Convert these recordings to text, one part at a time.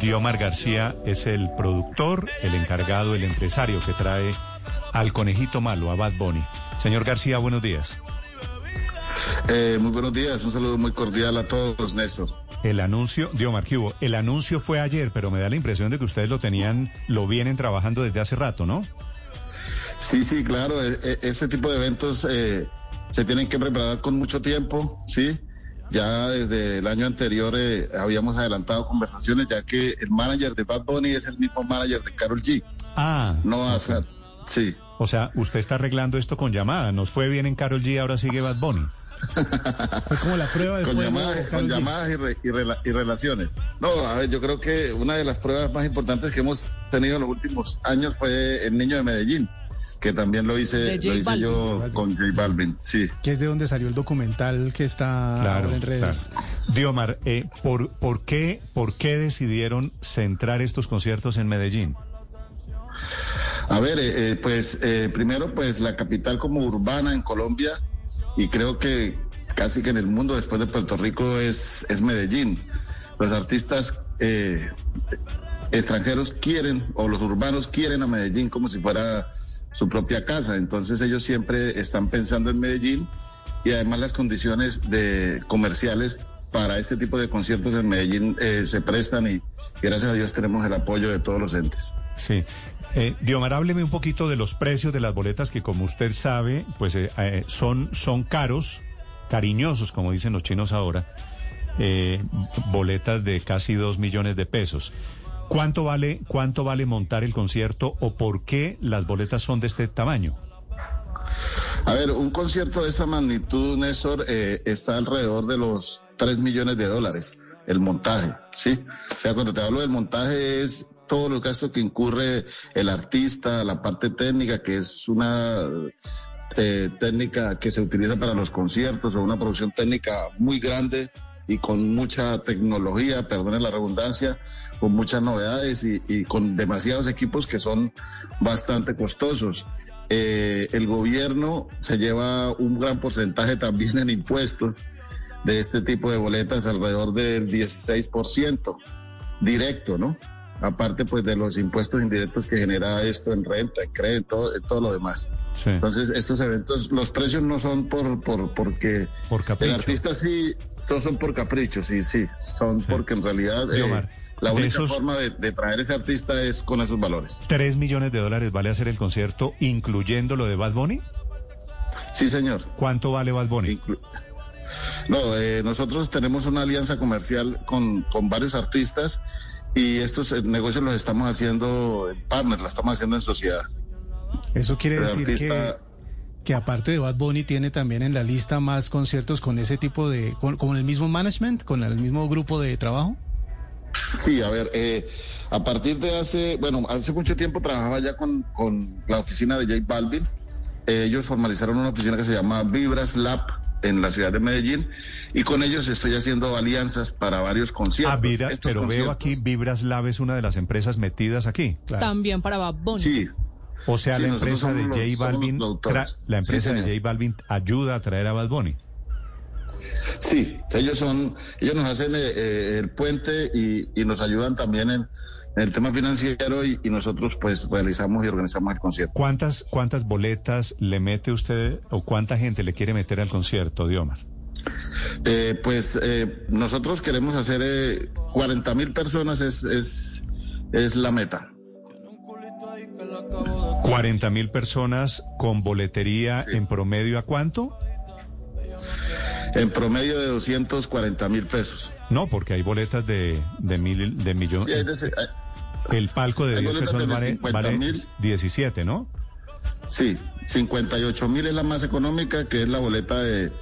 Diomar García es el productor, el encargado, el empresario que trae al conejito malo, a Bad Bunny. Señor García, buenos días. Eh, muy buenos días, un saludo muy cordial a todos, Néstor. El anuncio, Diomar, ¿qué hubo? El anuncio fue ayer, pero me da la impresión de que ustedes lo tenían, lo vienen trabajando desde hace rato, ¿no? Sí, sí, claro, este tipo de eventos eh, se tienen que preparar con mucho tiempo, ¿sí? Ya desde el año anterior eh, habíamos adelantado conversaciones, ya que el manager de Bad Bunny es el mismo manager de Carol G. Ah. No okay. sí. O sea, usted está arreglando esto con llamada. Nos fue bien en Carol G, ahora sigue Bad Bunny. Fue como la prueba de con fuego, llamadas, con llamadas y, re, y, rela, y, relaciones. No, a ver, yo creo que una de las pruebas más importantes que hemos tenido en los últimos años fue el niño de Medellín que también lo hice, lo hice yo con J Balvin, sí. Que es de donde salió el documental que está claro, en redes. Claro. Diomar, eh, ¿por, por, qué, ¿por qué decidieron centrar estos conciertos en Medellín? A ver, eh, pues eh, primero pues la capital como urbana en Colombia y creo que casi que en el mundo después de Puerto Rico es, es Medellín. Los artistas eh, extranjeros quieren o los urbanos quieren a Medellín como si fuera su propia casa. Entonces ellos siempre están pensando en Medellín y además las condiciones de comerciales para este tipo de conciertos en Medellín eh, se prestan y gracias a Dios tenemos el apoyo de todos los entes. Sí. Eh, Diomar, hábleme un poquito de los precios de las boletas que como usted sabe, pues eh, eh, son, son caros, cariñosos, como dicen los chinos ahora, eh, boletas de casi dos millones de pesos. ¿Cuánto vale, ¿Cuánto vale montar el concierto o por qué las boletas son de este tamaño? A ver, un concierto de esa magnitud, Néstor, eh, está alrededor de los 3 millones de dólares, el montaje, ¿sí? O sea, cuando te hablo del montaje es todos los gastos que incurre el artista, la parte técnica, que es una eh, técnica que se utiliza para los conciertos o una producción técnica muy grande y con mucha tecnología, perdone la redundancia, con muchas novedades y, con demasiados equipos que son bastante costosos. Eh, el gobierno se lleva un gran porcentaje también en impuestos de este tipo de boletas, alrededor del 16% directo, ¿no? Aparte pues de los impuestos indirectos que genera esto en renta, en crédito, en todo lo demás. Sí. Entonces estos eventos, los precios no son por, por porque por el artista sí son, son por capricho, sí, sí, son sí. porque en realidad eh, la única esos, forma de, de, traer ese artista es con esos valores. ¿Tres millones de dólares vale hacer el concierto, incluyendo lo de Bad Bunny? Sí, señor. ¿Cuánto vale Bad Bunny? Inclu no, eh, nosotros tenemos una alianza comercial con, con varios artistas y estos negocios los estamos haciendo en partners, la estamos haciendo en sociedad. Eso quiere decir artista... que, que aparte de Bad Bunny tiene también en la lista más conciertos con ese tipo de, con, con el mismo management, con el mismo grupo de trabajo. Sí, a ver, eh, a partir de hace, bueno, hace mucho tiempo trabajaba ya con, con la oficina de J Balvin. Eh, ellos formalizaron una oficina que se llama Vibras Lab en la ciudad de Medellín y con ellos estoy haciendo alianzas para varios conciertos. Ah, mira, pero conciertos. veo aquí Vibras Lab es una de las empresas metidas aquí. Claro. También para Bad Bunny. Sí. O sea, sí, la empresa de J Balvin, la empresa sí, de J Balvin ayuda a traer a Bad Bunny. Sí, ellos son, ellos nos hacen eh, el puente y, y, nos ayudan también en, en el tema financiero y, y, nosotros pues realizamos y organizamos el concierto. ¿Cuántas, cuántas boletas le mete usted o cuánta gente le quiere meter al concierto, Diomar? Eh, pues eh, nosotros queremos hacer eh, 40 mil personas es, es, es la meta. 40 mil personas con boletería sí. en promedio a cuánto? En promedio de 240 mil pesos. No, porque hay boletas de, de mil, de millones. Sí, hay de, hay, el palco de 10 personas vale, vale 17, ¿no? Sí, 58 mil es la más económica, que es la boleta de,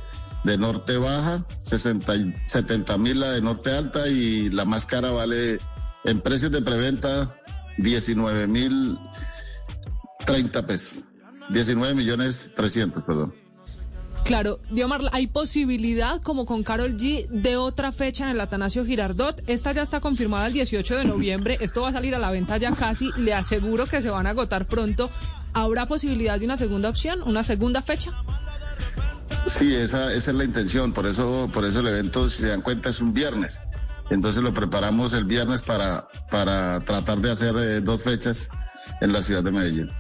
de norte baja, 60, 70 mil la de norte alta y la más cara vale en precios de preventa 19 mil 30 pesos. 19 millones 300, perdón. Claro, Diomar, ¿hay posibilidad, como con Carol G, de otra fecha en el Atanasio Girardot? Esta ya está confirmada el 18 de noviembre, esto va a salir a la venta ya casi, le aseguro que se van a agotar pronto. ¿Habrá posibilidad de una segunda opción, una segunda fecha? Sí, esa, esa es la intención, por eso, por eso el evento, si se dan cuenta, es un viernes. Entonces lo preparamos el viernes para, para tratar de hacer eh, dos fechas en la ciudad de Medellín.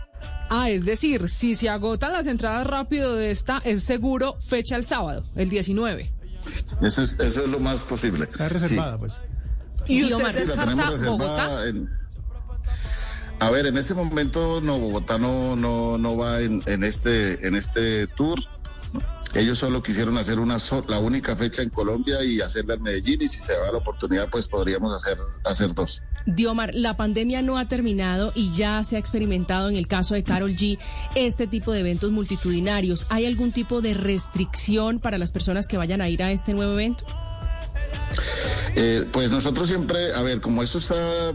Ah, es decir, si se agotan las entradas rápido de esta, es seguro fecha el sábado, el 19. Eso es, eso es lo más posible. Está reservada, pues. ¿Y usted descarta Bogotá? A ver, en ese momento no, Bogotá no, no, no va en, en, este, en este tour. Ellos solo quisieron hacer una la única fecha en Colombia y hacerla en Medellín y si se da la oportunidad pues podríamos hacer, hacer dos. Diomar, la pandemia no ha terminado y ya se ha experimentado en el caso de Carol G este tipo de eventos multitudinarios. ¿Hay algún tipo de restricción para las personas que vayan a ir a este nuevo evento? Eh, pues nosotros siempre, a ver, como eso está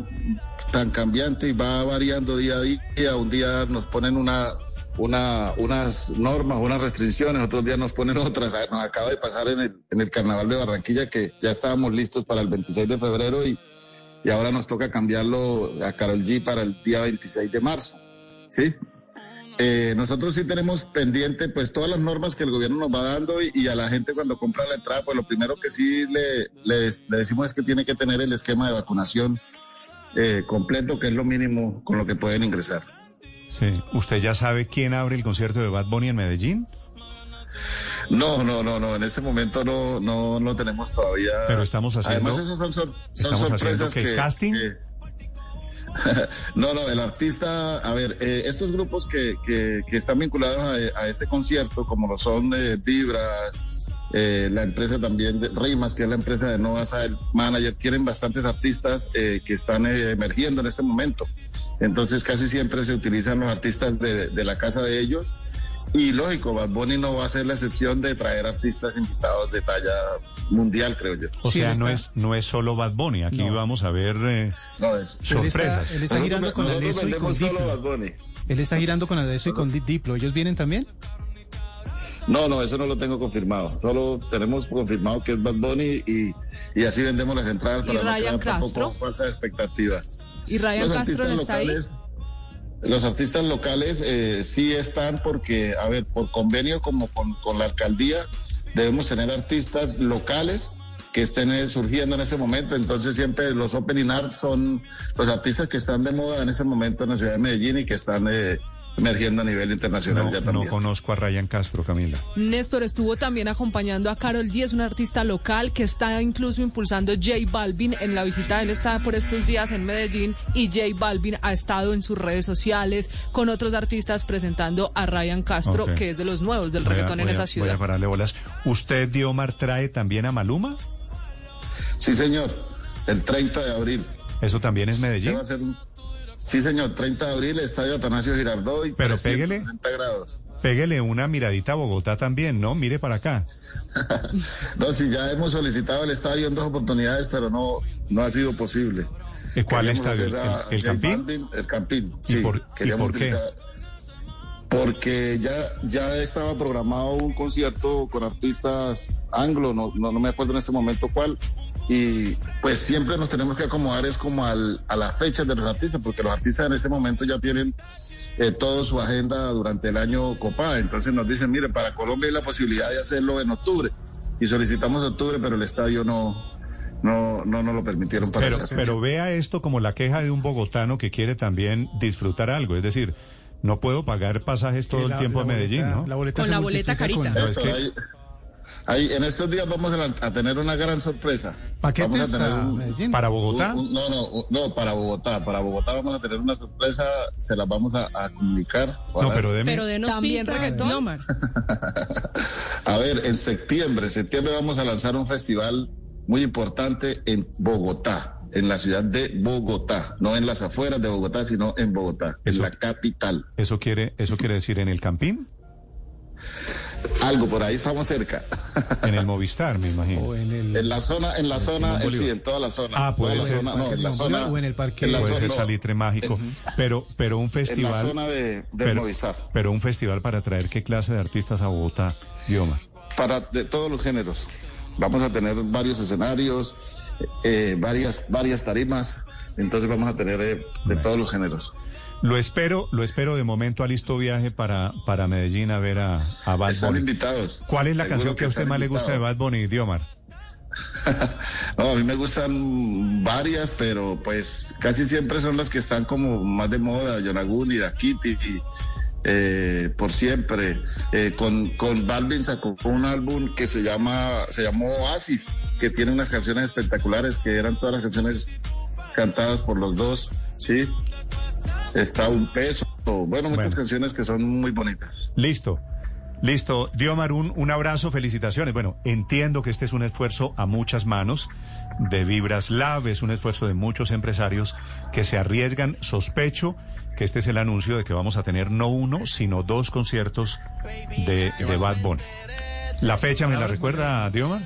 tan cambiante y va variando día a día, un día nos ponen una una, unas normas, unas restricciones, otros días nos ponen otras. Nos acaba de pasar en el, en el Carnaval de Barranquilla que ya estábamos listos para el 26 de febrero y, y ahora nos toca cambiarlo a Carol G para el día 26 de marzo. ¿Sí? Eh, nosotros sí tenemos pendiente pues todas las normas que el gobierno nos va dando y, a la gente cuando compra la entrada, pues lo primero que sí le, le, decimos es que tiene que tener el esquema de vacunación eh, completo, que es lo mínimo con lo que pueden ingresar. Sí. ¿Usted ya sabe quién abre el concierto de Bad Bunny en Medellín? No, no, no, no. En ese momento no, no, no tenemos todavía. Pero estamos haciendo. Además, esas son, son, sorpresas que, casting. no, no, el artista, a ver, eh, estos grupos que, que, que, están vinculados a, este concierto, como lo son eh, Vibras, eh, la empresa también de Rimas, que es la empresa de Nova el Manager, tienen bastantes artistas que están emergiendo en este momento. Entonces casi siempre se utilizan los artistas de, la casa de ellos. Y lógico, Bad Bunny no va a ser la excepción de traer artistas invitados de talla mundial, creo yo. O sea, no es, no es solo Bad Bunny, aquí vamos a ver eh, sorpresas. Él está, girando con Adeso y con Diplo. Él está girando con Adeso y con Diplo. ¿Ellos vienen también? No, no, eso no lo tengo confirmado. Solo tenemos confirmado que es Bad Bunny y, y así vendemos las entradas para no crear tampoco falsas expectativas. ¿Y Ryan Castro no está ahí? Los artistas locales eh, sí están porque, a ver, por convenio como con, con la alcaldía, debemos tener artistas locales que estén eh, surgiendo en ese momento. Entonces siempre los opening arts son los artistas que están de moda en ese momento en la ciudad de Medellín y que están eh, emergiendo a nivel internacional no, ya también. No conozco a Ryan Castro, Camila. Néstor estuvo también acompañando a Carol G, es un artista local que está incluso impulsando J Balvin en la visita. Él está por estos días en Medellín y J Balvin ha estado en sus redes sociales con otros artistas presentando a Ryan Castro, que es de los nuevos del reggaetón en esa ciudad. Voy a pararle bolas. ¿Usted, Diomar, trae también a Maluma? Sí, señor. El 30 de abril. ¿Eso también es Medellín? va a ser un Sí, señor, 30 de abril, Estadio Atanasio Girardot y Pero pégale, grados. Pégale una miradita a Bogotá también, ¿no? Mire para acá. no, sí, ya hemos solicitado el estadio en dos oportunidades, pero no, no ha sido posible. ¿Cuál estadio? ¿El, Campín? el Campín, sí. ¿Y por, qué? Porque ya, ya estaba programado un concierto con artistas anglo, no, no, no me acuerdo en ese momento cuál, y pues siempre nos tenemos que acomodar es como al, a las fechas de los artistas, porque los artistas en este momento ya tienen eh, toda su agenda durante el año copada, entonces nos dicen, mire, para Colombia hay la posibilidad de hacerlo en octubre, y solicitamos octubre, pero el estadio no, no, no nos lo permitieron para pero, pero vea esto como la queja de un bogotano que quiere también disfrutar algo, es decir, no puedo pagar pasajes todo el tiempo a Medellín, ¿no? La boleta con la boleta carita. Ahí, en estos días vamos a, tener una gran sorpresa. ¿Paquetes a, Medellín? ¿Para Bogotá? no, no, no, para Bogotá. Para Bogotá vamos a tener una sorpresa, se la vamos a, comunicar. No, pero, de pero denos También reggaetón. a ver, en septiembre, en septiembre vamos a lanzar un festival muy importante en Bogotá, en la ciudad de Bogotá, no en las afueras de Bogotá, sino en Bogotá, en la capital. ¿Eso quiere, eso quiere decir en el Campín? Algo por ahí estamos cerca. En el Movistar, me imagino. en, la zona, en la zona, eh, sí, en toda la zona. Ah, puede ser. no, en la zona, o en el parque. En puede ser Salitre Mágico. pero, pero un festival. En la zona de, pero, Movistar. Pero un festival para traer qué clase de artistas a Bogotá, Dioma. Para de todos los géneros. Vamos a tener varios escenarios, eh, varias, varias tarimas. Entonces vamos a tener eh, de todos los géneros. Lo espero, lo espero de momento a listo viaje para, para Medellín a ver a, a Bad Están invitados. ¿Cuál es la canción que, a usted más le gusta de Bad Bunny, Diomar? No, a mí me gustan varias, pero pues casi siempre son las que están como más de moda, Yonaguni, Dakiti, y, eh, por siempre. Eh, con, con Balvin sacó un álbum que se llama, se llamó Oasis, que tiene unas canciones espectaculares, que eran todas las canciones cantadas por los dos, ¿sí? Está un peso, bueno, muchas canciones que son muy bonitas. Listo. Listo. Diomar, un, un abrazo, felicitaciones. Bueno, entiendo que este es un esfuerzo a muchas manos de Vibras Lab, es un esfuerzo de muchos empresarios que se arriesgan. Sospecho que este es el anuncio de que vamos a tener no uno, sino dos conciertos de, de Bad Bunny. ¿La fecha me la recuerda, Diomar?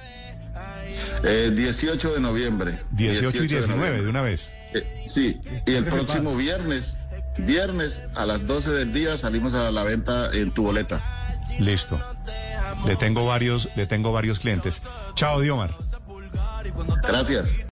Eh, 18 de noviembre. 18, y 19, de, una vez. Eh, sí, y el próximo viernes, viernes a las 12 del día salimos a la venta en tu boleta. Listo. Le tengo varios, le tengo varios clientes. Chao, Diomar. Gracias.